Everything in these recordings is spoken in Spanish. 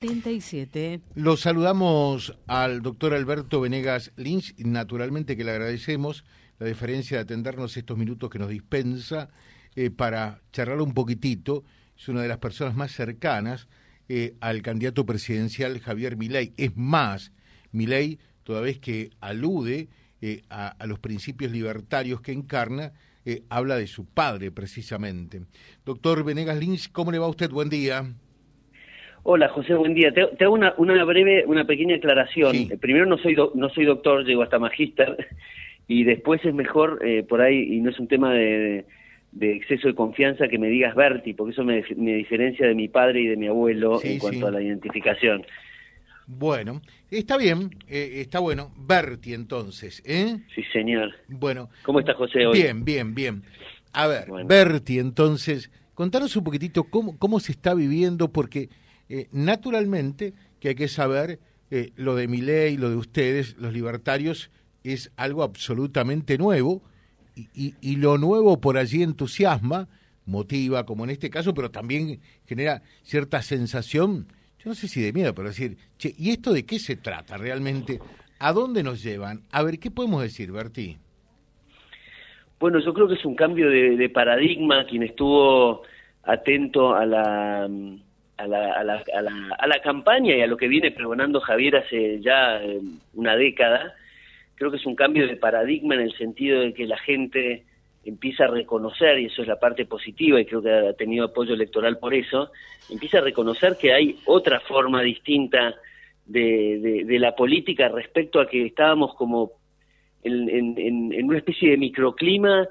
37. Lo saludamos al doctor Alberto Venegas Lynch, naturalmente que le agradecemos la deferencia de atendernos estos minutos que nos dispensa eh, para charlar un poquitito. Es una de las personas más cercanas eh, al candidato presidencial Javier Milei. Es más, Milei, toda vez que alude eh, a, a, los principios libertarios que encarna, habla de su padre precisamente. Doctor Venegas Lynch, ¿cómo le va a usted? Buen día. Hola José, buen día. Te, hago una, una, breve, una pequeña aclaración. Primero no soy no soy doctor, llego hasta magíster y después es mejor eh, por ahí y no es un tema de, de, exceso de confianza que me digas Berti, porque eso me, me diferencia de mi padre y de mi abuelo en cuanto a la identificación. Bueno, está bien, eh, está bueno. Berti entonces, ¿eh? Sí, señor. Bueno. ¿Cómo está José hoy? Bien, bien, bien. A ver, Berti entonces, contanos un poquitito cómo, cómo se está viviendo, porque eh, naturalmente que hay que saber eh, lo de mi ley, lo de ustedes, los libertarios, es algo absolutamente nuevo y, y, lo nuevo por allí entusiasma, motiva, como en este caso, pero también genera cierta sensación, yo no sé si de miedo, pero decir, che, ¿y esto de qué se trata realmente? ¿A dónde nos llevan? A ver, ¿qué podemos decir, Berti? Bueno, yo creo que es un cambio de paradigma. Quien estuvo atento a la a la, a, la, a, la, campaña y a lo que viene pregonando Javier hace ya eh, una década, creo que es un cambio de paradigma en el sentido de que la gente empieza a reconocer, y eso es la parte positiva, y creo que ha tenido apoyo electoral por eso, empieza a reconocer que hay otra forma distinta de, de, la política respecto a que estábamos como en, en, en una especie de microclima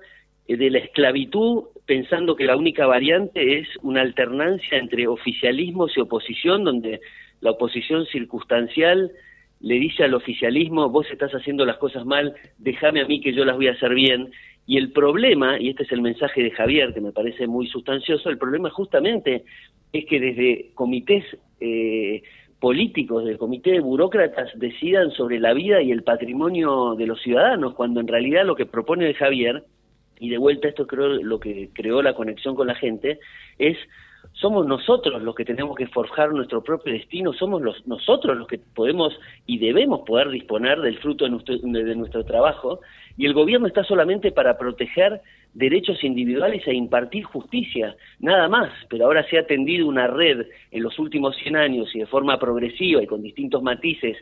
de la esclavitud pensando que la única variante es una alternancia entre oficialismos y oposición, donde la oposición circunstancial le dice al oficialismo, vos estás haciendo las cosas mal, déjame a mí que yo las voy a hacer bien. Y el problema, y este es el mensaje de Javier, que me parece muy sustancioso, el problema justamente es que desde comités eh, políticos, del comité de burócratas, decidan sobre la vida y el patrimonio de los ciudadanos, cuando en realidad lo que propone Javier y de vuelta esto creo lo que creó la conexión con la gente, es somos nosotros los que tenemos que forjar nuestro propio destino, somos los, nosotros los que podemos y debemos poder disponer del fruto de nuestro, de nuestro trabajo, y el gobierno está solamente para proteger derechos individuales e impartir justicia, nada más, pero ahora se ha tendido una red en los últimos 100 años y de forma progresiva y con distintos matices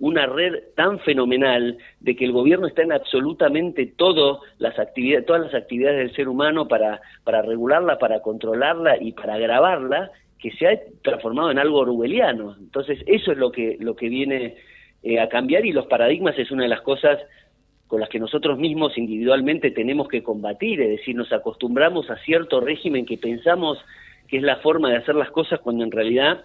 una red tan fenomenal de que el gobierno está en absolutamente todo las actividades, todas las actividades del ser humano para, para regularla, para controlarla y para agravarla, que se ha transformado en algo orwelliano. Entonces, eso es lo que, lo que viene eh, a cambiar y los paradigmas es una de las cosas con las que nosotros mismos individualmente tenemos que combatir, es decir, nos acostumbramos a cierto régimen que pensamos que es la forma de hacer las cosas cuando en realidad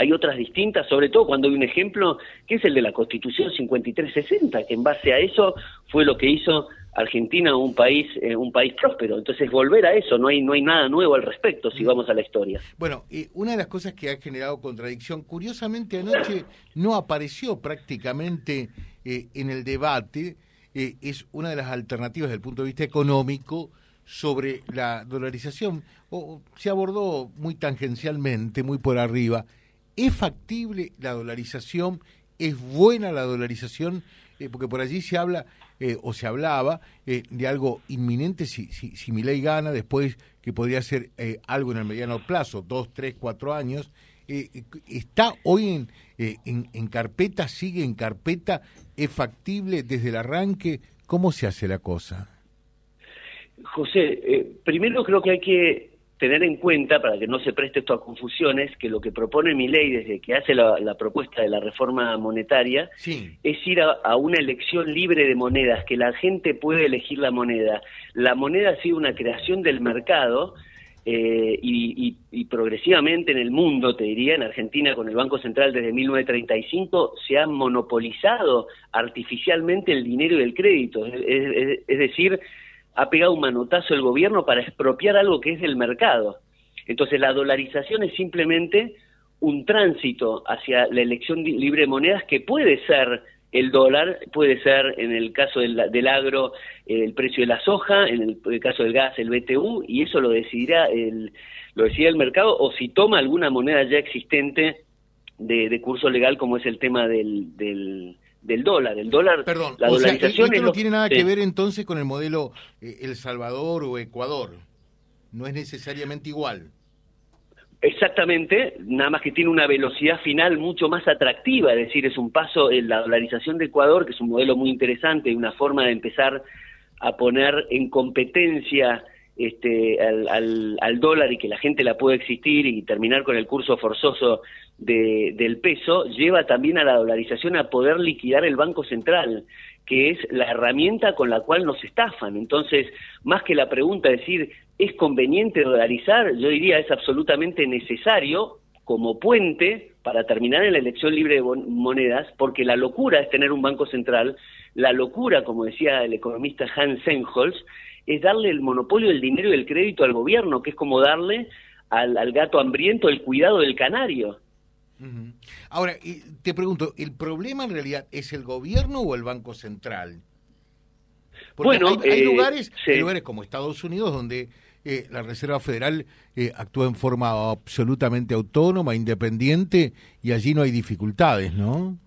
hay otras distintas, sobre todo cuando hay un ejemplo que es el de la Constitución 5360, que en base a eso fue lo que hizo Argentina un país eh, un país próspero. Entonces volver a eso, no hay no hay nada nuevo al respecto si vamos a la historia. Bueno, y una de las cosas que ha generado contradicción, curiosamente anoche no apareció prácticamente eh, en el debate, eh, es una de las alternativas desde el punto de vista económico sobre la dolarización, o se abordó muy tangencialmente, muy por arriba ¿Es factible la dolarización? ¿Es buena la dolarización? Eh, porque por allí se habla eh, o se hablaba eh, de algo inminente si, si, si mi ley gana, después que podría ser algo en el mediano plazo, dos, tres, cuatro años. ¿Está hoy en, en, en carpeta, sigue en carpeta? ¿Es factible desde el arranque? ¿Cómo se hace la cosa? José, primero creo que hay que tener en cuenta, para que no se preste esto a confusiones, que lo que propone mi ley desde que hace la, propuesta de la reforma monetaria es ir a, una elección libre de monedas, que la gente puede elegir la moneda. La moneda ha sido una creación del mercado eh, y, y, progresivamente en el mundo, te diría, en Argentina con el Banco Central desde 1935, se ha monopolizado artificialmente el dinero y el crédito. es decir, ha pegado un manotazo el gobierno para expropiar algo que es del mercado. Entonces la dolarización es simplemente un tránsito hacia la elección libre de monedas que puede ser el dólar, puede ser en el caso del, agro el precio de la soja, en el, caso del gas el BTU, y eso lo decidirá el, lo decidirá el mercado, o si toma alguna moneda ya existente de, curso legal como es el tema del, del, dólar. El dólar, Perdón, la dolarización esto no tiene nada que ver entonces con el modelo eh, El Salvador o Ecuador. No es necesariamente igual. Exactamente, nada más que tiene una velocidad final mucho más atractiva, es decir, es un paso en la dolarización de Ecuador, que es un modelo muy interesante y una forma de empezar a poner en competencia este, al, al, dólar y que la gente la pueda existir y terminar con el curso forzoso de, del peso, lleva también a la dolarización a poder liquidar el Banco Central, que es la herramienta con la cual nos estafan. Entonces, más que la pregunta de decir, ¿es conveniente dolarizar? Yo diría, es absolutamente necesario como puente para terminar en la elección libre de monedas, porque la locura es tener un banco central, la locura, como decía el economista Hans Senholz, es darle el monopolio del dinero y el crédito al gobierno, que es como darle al, gato hambriento el cuidado del canario. Ahora, te pregunto, ¿el problema en realidad es el gobierno o el Banco Central? Porque bueno, hay, eh, lugares, lugares como Estados Unidos donde eh, la Reserva Federal eh, actúa en forma absolutamente autónoma, independiente, y allí no hay dificultades, ¿no?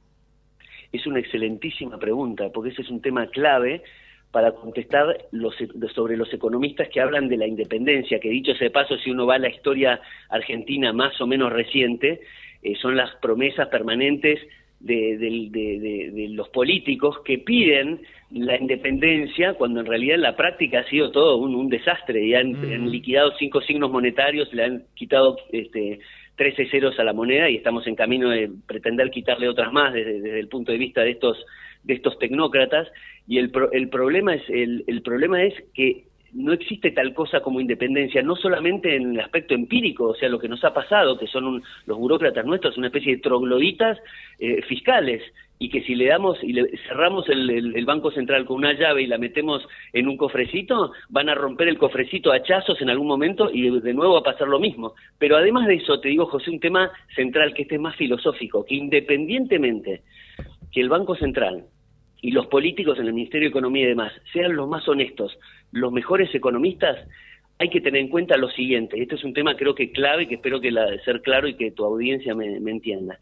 Es una excelentísima pregunta, porque ese es un tema clave para contestar los, sobre los economistas que hablan de la independencia, que dicho ese paso, si uno va a la historia argentina más o menos reciente, eh, son las promesas permanentes de, los políticos que piden la independencia cuando en realidad en la práctica ha sido todo un, desastre y han, mm. liquidado cinco signos monetarios, le han quitado este, 13 ceros a la moneda y estamos en camino de pretender quitarle otras más desde, desde el punto de vista de estos de estos tecnócratas. Y el, el problema es el, el problema es que no existe tal cosa como independencia, no solamente en el aspecto empírico, o sea, lo que nos ha pasado, que son los burócratas nuestros, una especie de trogloditas eh, fiscales, y que si le damos y le cerramos el, Banco Central con una llave y la metemos en un cofrecito, van a romper el cofrecito a hachazos en algún momento y de, nuevo va a pasar lo mismo. Pero además de eso, te digo, José, un tema central que este es más filosófico, que independientemente que el Banco Central y los políticos en el Ministerio de Economía y demás sean los más honestos, los mejores economistas, hay que tener en cuenta lo siguiente. Este es un tema creo que clave, que espero que la, ser claro y que tu audiencia me entienda.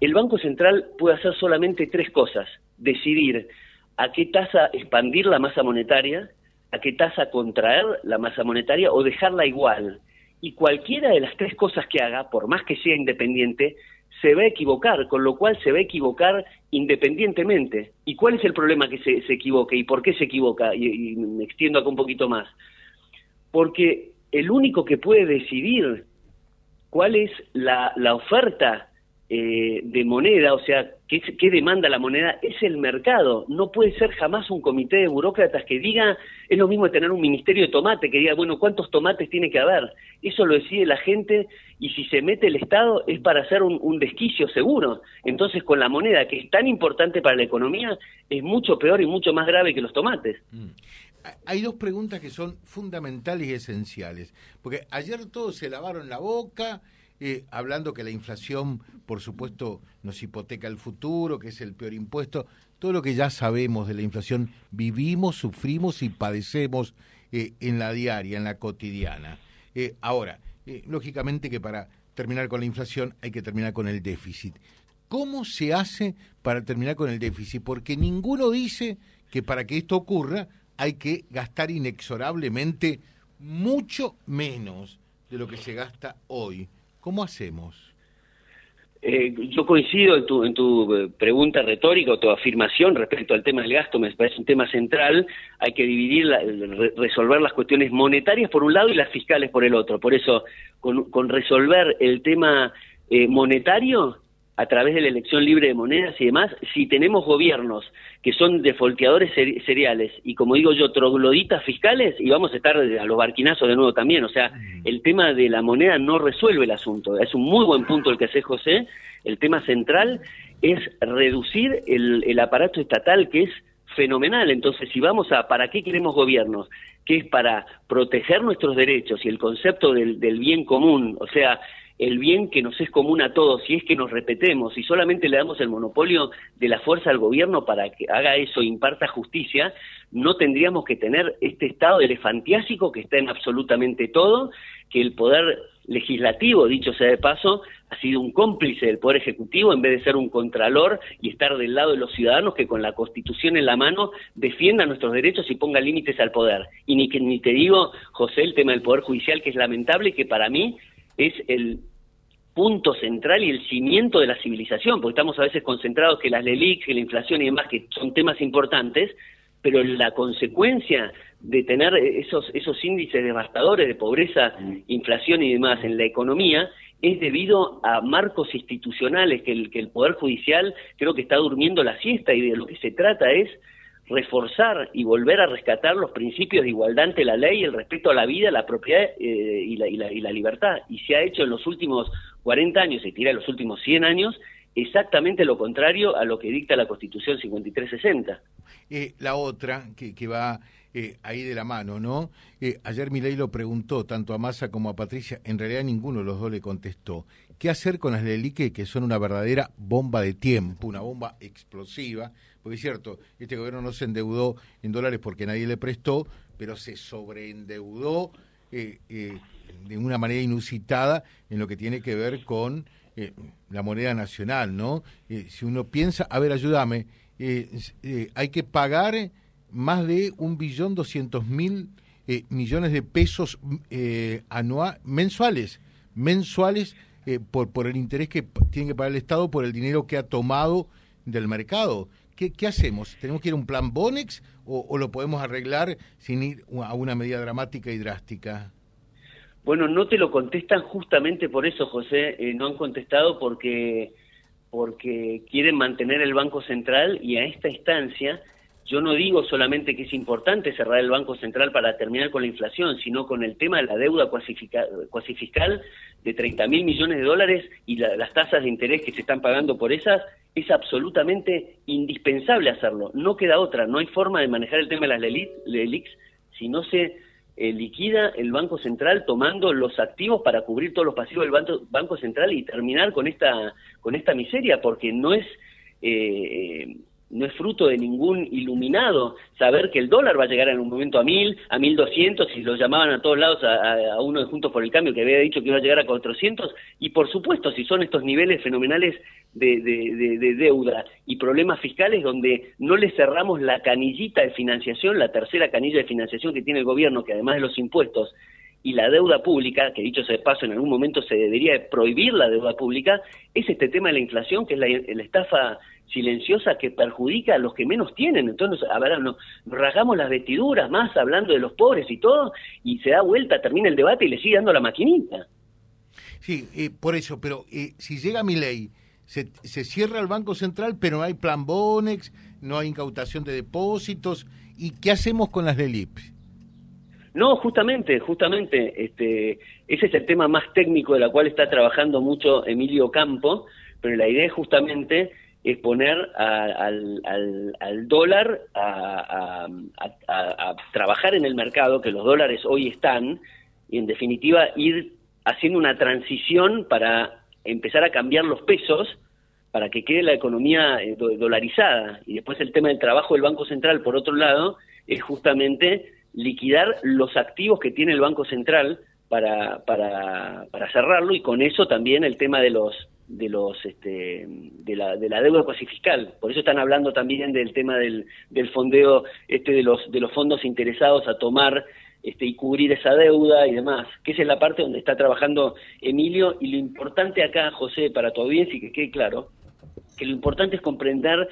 El Banco Central puede hacer solamente tres cosas. Decidir a qué tasa expandir la masa monetaria, a qué tasa contraer la masa monetaria o dejarla igual. Y cualquiera de las tres cosas que haga, por más que sea independiente, se va a equivocar, con lo cual se va a equivocar independientemente. ¿Y cuál es el problema que se, se equivoque y por qué se equivoca? Y, me extiendo acá un poquito más. Porque el único que puede decidir cuál es la, la oferta eh, de moneda, o sea, qué, demanda la moneda, es el mercado. No puede ser jamás un comité de burócratas que diga, es lo mismo tener un ministerio de tomate, que diga, bueno, ¿cuántos tomates tiene que haber? Eso lo decide la gente y si se mete el Estado es para hacer un, desquicio seguro. Entonces, con la moneda, que es tan importante para la economía, es mucho peor y mucho más grave que los tomates. Mm. Hay dos preguntas que son fundamentales y esenciales, porque ayer todos se lavaron la boca eh, hablando que la inflación, por supuesto, nos hipoteca el futuro, que es el peor impuesto, todo lo que ya sabemos de la inflación, vivimos, sufrimos y padecemos eh, en la diaria, en la cotidiana. Eh, ahora, lógicamente que para terminar con la inflación hay que terminar con el déficit. ¿Cómo se hace para terminar con el déficit? Porque ninguno dice que para que esto ocurra hay que gastar inexorablemente mucho menos de lo que se gasta hoy. ¿Cómo hacemos? Eh, yo coincido en tu, en tu eh, pregunta retórica o tu afirmación respecto al tema del gasto, me parece un tema central, hay que dividir, resolver las cuestiones monetarias por un lado y las fiscales por el otro. Por eso, con, resolver el tema eh, monetario, a través de la elección libre de monedas y demás, si tenemos gobiernos que son defolteadores seriales y, como digo yo, trogloditas fiscales, y vamos a estar a los barquinazos de nuevo también. O sea, el tema de la moneda no resuelve el asunto. Es un muy buen punto el que hace José. El tema central es reducir el, aparato estatal que es fenomenal. Entonces, si vamos a, ¿para qué queremos gobiernos? Que es para proteger nuestros derechos y el concepto del, del bien común, o sea, el bien que nos es común a todos, si es que nos repetemos y solamente le damos el monopolio de la fuerza al gobierno para que haga eso, imparta justicia, no tendríamos que tener este estado elefantiásico que está en absolutamente todo que el poder legislativo, dicho sea de paso, ha sido un cómplice del Poder Ejecutivo en vez de ser un contralor y estar del lado de los ciudadanos que con la Constitución en la mano defienda nuestros derechos y ponga límites al poder. Y ni, que, ni te digo, José, el tema del Poder Judicial, que es lamentable y que para mí es el punto central y el cimiento de la civilización, porque estamos a veces concentrados que las LELIX, que la inflación y demás, que son temas importantes, pero la consecuencia de tener esos, esos índices devastadores de pobreza, inflación y demás en la economía es debido a marcos institucionales que el, que el Poder Judicial creo que está durmiendo la siesta y de lo que se trata es reforzar y volver a rescatar los principios de igualdad ante la ley, el respeto a la vida, la propiedad eh, y, la, y, la, y, la, libertad. Y se ha hecho en los últimos 40 años, se tira en los últimos 100 años, exactamente lo contrario a lo que dicta la Constitución 5360. Eh, la otra, que, que va eh, ahí de la mano, ¿no? Eh, ayer Milei lo preguntó tanto a Massa como a Patricia, en realidad ninguno de los dos le contestó. ¿Qué hacer con las Lelique que son una verdadera bomba de tiempo, una bomba explosiva? Porque es cierto, este gobierno no se endeudó en dólares porque nadie le prestó, pero se sobreendeudó eh, eh, de una manera inusitada en lo que tiene que ver con eh, la moneda nacional, ¿no? Si uno piensa, a ver, ayúdame, hay que pagar más de un billón doscientos mil millones de pesos anual, mensuales, mensuales por, por el interés que tiene que pagar el Estado por el dinero que ha tomado del mercado. ¿Qué, hacemos? ¿Tenemos que ir a un plan Bonex o, o, lo podemos arreglar sin ir a una medida dramática y drástica? Bueno, no te lo contestan justamente por eso, José. Eh, no han contestado porque porque quieren mantener el Banco Central y a esta instancia yo no digo solamente que es importante cerrar el Banco Central para terminar con la inflación, sino con el tema de la deuda cuasi fiscal de 30 mil millones de dólares y la, las tasas de interés que se están pagando por esas, es absolutamente indispensable hacerlo. No queda otra, no hay forma de manejar el tema de las LELIX si no se eh, liquida el Banco Central tomando los activos para cubrir todos los pasivos del Banco, banco Central y terminar con esta, con esta miseria, porque no es... Eh, no es fruto de ningún iluminado saber que el dólar va a llegar en un momento a mil, a mil doscientos, y lo llamaban a todos lados a, uno de Juntos por el Cambio que había dicho que iba a llegar a cuatrocientos, y por supuesto, si son estos niveles fenomenales de, de, de, de, deuda y problemas fiscales donde no le cerramos la canillita de financiación, la tercera canilla de financiación que tiene el gobierno, que además de los impuestos, y la deuda pública, que dicho sea de paso, en algún momento se debería prohibir la deuda pública, es este tema de la inflación, que es la, estafa silenciosa que perjudica a los que menos tienen. Entonces, a nos rasgamos las vestiduras más hablando de los pobres y todo, y se da vuelta, termina el debate y le sigue dando la maquinita. Sí, eh, por eso, pero eh, si llega mi ley, se, se, cierra el Banco Central, pero no hay plan Bonex, no hay incautación de depósitos, ¿y qué hacemos con las LELIP? No, justamente, justamente, este, ese es el tema más técnico de la cual está trabajando mucho Emilio Campo, pero la idea es justamente es poner al, dólar a, a, trabajar en el mercado, que los dólares hoy están, y en definitiva ir haciendo una transición para empezar a cambiar los pesos para que quede la economía eh, dolarizada. Y después el tema del trabajo del Banco Central, por otro lado, es justamente liquidar los activos que tiene el Banco Central para, para, para cerrarlo y con eso también el tema de los de los este, de la de la deuda cuasi fiscal por eso están hablando también del tema del, del fondeo este de los de los fondos interesados a tomar este y cubrir esa deuda y demás que esa es la parte donde está trabajando Emilio. Y lo importante acá José para tu audiencia y que quede claro que lo importante es comprender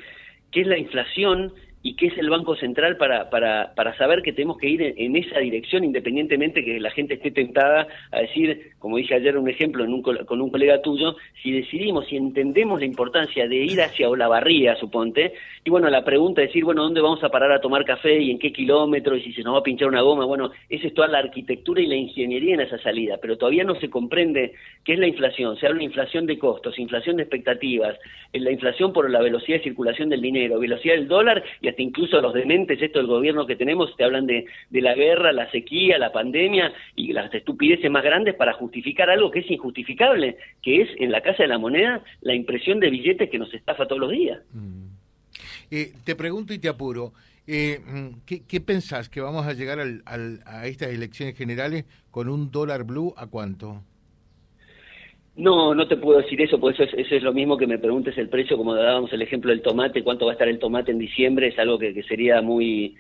qué es la inflación y qué es el Banco Central para, para, para saber que tenemos que ir en, esa dirección independientemente que la gente esté tentada a decir, como dije ayer un ejemplo en un, con un colega tuyo, si decidimos, si entendemos la importancia de ir hacia Olavarría, suponte, y bueno, la pregunta es decir, bueno, ¿dónde vamos a parar a tomar café y en qué kilómetro y si se nos va a pinchar una goma? Bueno, esa es toda la arquitectura y la ingeniería en esa salida, pero todavía no se comprende qué es la inflación. Se habla de inflación de costos, inflación de expectativas, la inflación por la velocidad de circulación del dinero, velocidad del dólar y hasta incluso los dementes, esto del gobierno que tenemos, te hablan de, de la guerra, la sequía, la pandemia y las estupideces más grandes para justificar algo que es injustificable, que es en la Casa de la Moneda la impresión de billetes que nos estafa todos los días. Mm. Eh, te pregunto y te apuro, Eh, mm, ¿qué, ¿qué, pensás? ¿Que vamos a llegar al, a estas elecciones generales con un dólar blue a cuánto? No, no te puedo decir eso, porque eso es, es lo mismo que me preguntes el precio, como dábamos el ejemplo del tomate, cuánto va a estar el tomate en diciembre, es algo que, sería muy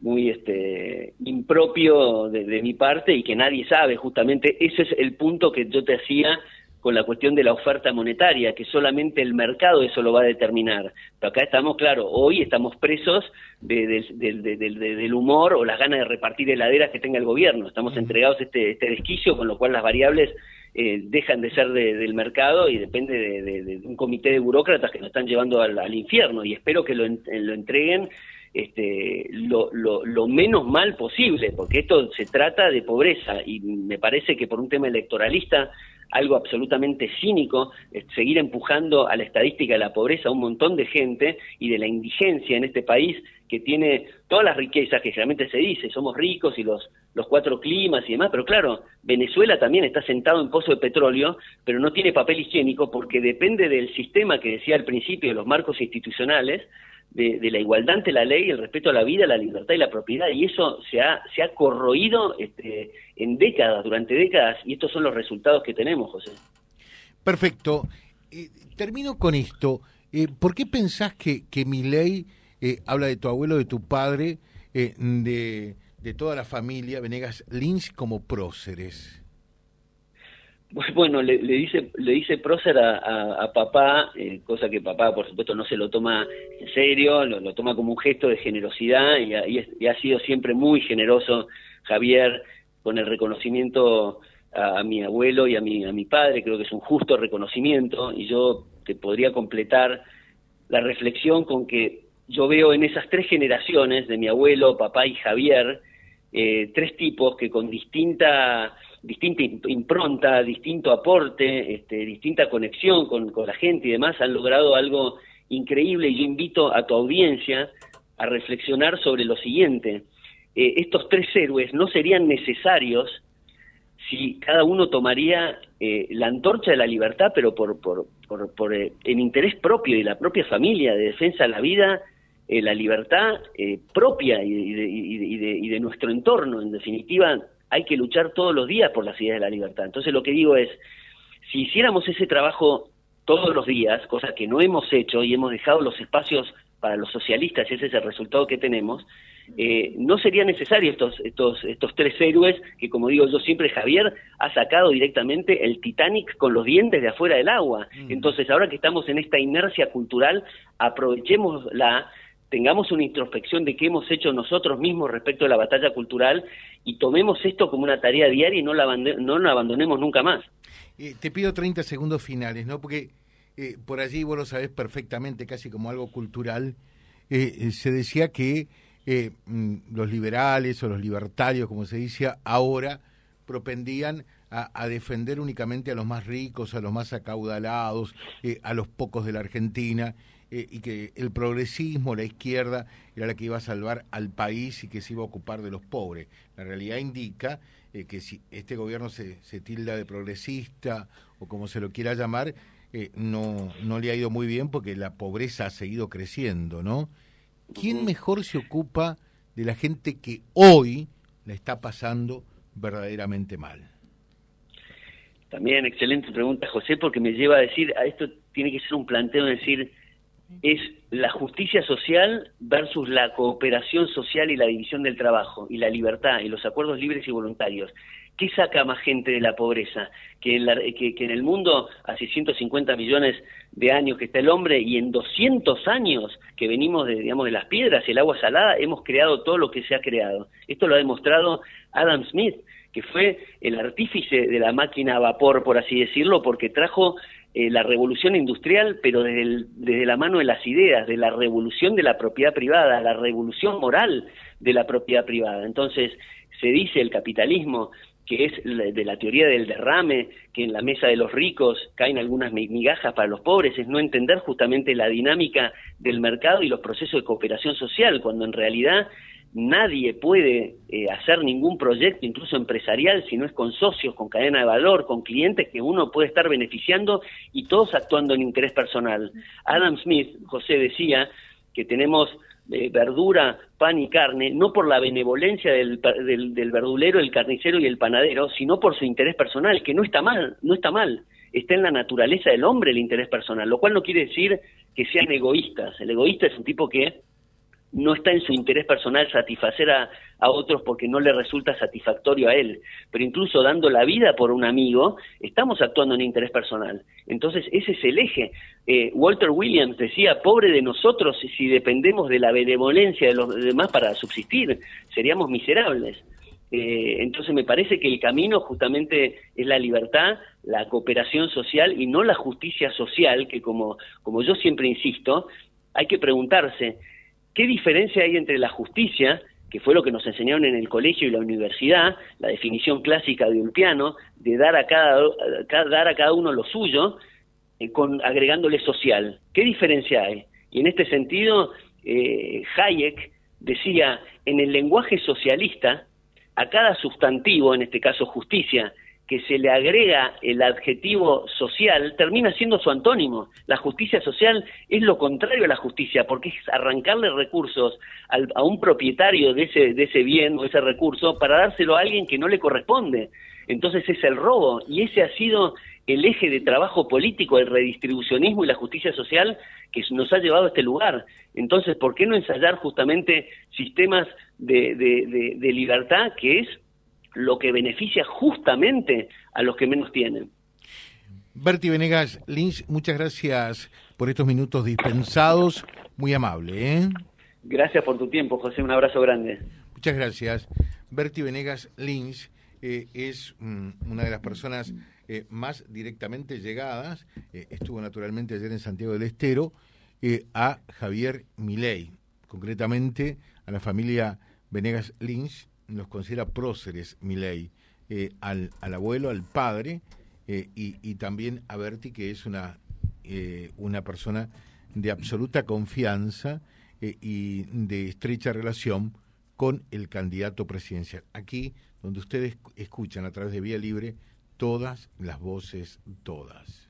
muy este impropio de, de mi parte y que nadie sabe justamente ese es el punto que yo te hacía con la cuestión de la oferta monetaria, que solamente el mercado eso lo va a determinar. Pero acá estamos, claro, hoy estamos presos del humor o las ganas de repartir heladeras que tenga el gobierno. Estamos entregados a este, este desquicio, con lo cual las variables eh, dejan de ser del mercado y depende de, un comité de burócratas que nos están llevando al, infierno. Y espero que lo, lo entreguen este, lo, lo, lo, menos mal posible, porque esto se trata de pobreza y me parece que por un tema electoralista algo absolutamente cínico, seguir empujando a la estadística de la pobreza a un montón de gente y de la indigencia en este país que tiene todas las riquezas que generalmente se dice, somos ricos y los, los cuatro climas y demás, pero claro, Venezuela también está sentado en pozo de petróleo, pero no tiene papel higiénico porque depende del sistema que decía al principio, de los marcos institucionales, de, la igualdad ante la ley, el respeto a la vida, la libertad y la propiedad, y eso se ha, se ha corroído este, en décadas, durante décadas, y estos son los resultados que tenemos, José. Perfecto. Eh, termino con esto. Eh, ¿Por qué pensás que, que mi ley eh, habla de tu abuelo, de tu padre, de, de toda la familia Venegas Lynch como próceres? Bueno, le, dice le dice prócer a, papá, eh, cosa que papá por supuesto no se lo toma en serio, lo, toma como un gesto de generosidad y, ha sido siempre muy generoso Javier con el reconocimiento a, mi abuelo y a mi, a mi padre, creo que es un justo reconocimiento y yo te podría completar la reflexión con que yo veo en esas tres generaciones de mi abuelo, papá y Javier, eh, tres tipos que con distinta distinta impronta, distinto aporte, este, distinta conexión con, la gente y demás, han logrado algo increíble y yo invito a tu audiencia a reflexionar sobre lo siguiente. Eh, estos tres héroes no serían necesarios si cada uno tomaría eh, la antorcha de la libertad, pero por, por, por, por eh, interés propio y la propia familia, de defensa de la vida, la libertad propia y y de nuestro entorno. En definitiva, hay que luchar todos los días por las ideas de la libertad. Entonces lo que digo es, si hiciéramos ese trabajo todos los días, cosa que no hemos hecho y hemos dejado los espacios para los socialistas, y ese es el resultado que tenemos, eh, no serían necesarios estos, estos, estos tres héroes que, como digo yo siempre, Javier ha sacado directamente el Titanic con los dientes de afuera del agua. Mm. Entonces, ahora que estamos en esta inercia cultural, aprovechemos la tengamos una introspección de qué hemos hecho nosotros mismos respecto a la batalla cultural y tomemos esto como una tarea diaria y no la, no la abandonemos nunca más. Eh, te pido 30 segundos finales, ¿no? Porque eh, por allí vos lo sabés perfectamente, casi como algo cultural, eh, se decía que mm, los liberales o los libertarios, como se dice ahora, propendían a, defender únicamente a los más ricos, a los más acaudalados, a los pocos de la Argentina, eh, y que el progresismo, la izquierda, era la que iba a salvar al país y que se iba a ocupar de los pobres. La realidad indica eh, que si este gobierno se, se, tilda de progresista o como se lo quiera llamar, eh, no, no le ha ido muy bien porque la pobreza ha seguido creciendo, ¿no? ¿Quién mejor se ocupa de la gente que hoy la está pasando verdaderamente mal? También excelente pregunta, José, porque me lleva a decir, a esto tiene que ser un planteo de decir, es la justicia social versus la cooperación social y la división del trabajo y la libertad y los acuerdos libres y voluntarios. ¿Qué saca más gente de la pobreza? Que en, que, en el mundo hace 150 millones de años que está el hombre y en 200 años que venimos de, digamos, de las piedras el agua salada hemos creado todo lo que se ha creado. Esto lo ha demostrado Adam Smith, que fue el artífice de la máquina a vapor, por así decirlo, porque trajo eh, la revolución industrial, pero desde, desde la mano de las ideas, de la revolución de la propiedad privada, la revolución moral de la propiedad privada. Entonces, se dice el capitalismo que es de la teoría del derrame, que en la mesa de los ricos caen algunas migajas para los pobres, es no entender justamente la dinámica del mercado y los procesos de cooperación social, cuando en realidad nadie puede eh, hacer ningún proyecto, incluso empresarial, si no es con socios, con cadena de valor, con clientes que uno puede estar beneficiando y todos actuando en interés personal. Adam Smith, José decía que tenemos eh, verdura, pan y carne, no por la benevolencia del, del, del, verdulero, el carnicero y el panadero, sino por su interés personal, que no está mal, no está mal. Está en la naturaleza del hombre el interés personal, lo cual no quiere decir que sean egoístas. El egoísta es un tipo que no está en su interés personal satisfacer a, otros porque no le resulta satisfactorio a él, pero incluso dando la vida por un amigo, estamos actuando en interés personal. Entonces, ese es el eje. Eh, Walter Williams decía, pobre de nosotros si dependemos de la benevolencia de los demás para subsistir, seríamos miserables. Eh, entonces me parece que el camino justamente es la libertad, la cooperación social y no la justicia social, que como, como yo siempre insisto, hay que preguntarse, ¿Qué diferencia hay entre la justicia, que fue lo que nos enseñaron en el colegio y la universidad, la definición clásica de un piano, de dar a cada, dar a cada uno lo suyo, eh, agregándole social? ¿Qué diferencia hay? Y en este sentido, eh, Hayek decía, en el lenguaje socialista, a cada sustantivo, en este caso justicia, que se le agrega el adjetivo social termina siendo su antónimo. La justicia social es lo contrario a la justicia, porque es arrancarle recursos a un propietario de ese, bien o ese recurso para dárselo a alguien que no le corresponde. Entonces es el robo y ese ha sido el eje de trabajo político, el redistribucionismo y la justicia social que nos ha llevado a este lugar. Entonces, ¿por qué no ensayar justamente sistemas de libertad que es lo que beneficia justamente a los que menos tienen. Berti Venegas Lynch, muchas gracias por estos minutos dispensados, muy amable. ¿eh? Gracias por tu tiempo, José, un abrazo grande. Muchas gracias. Berti Venegas Lynch eh, es mm, una de las personas eh, más directamente llegadas, estuvo naturalmente ayer en Santiago del Estero, a Javier Milei, concretamente a la familia Venegas Lynch, los considera próceres, mi ley, eh, al, al, abuelo, al padre, eh, y, y, también a Berti, que es una, eh, una persona de absoluta confianza y de estrecha relación con el candidato presidencial. Aquí, donde ustedes escuchan a través de Vía Libre todas las voces, todas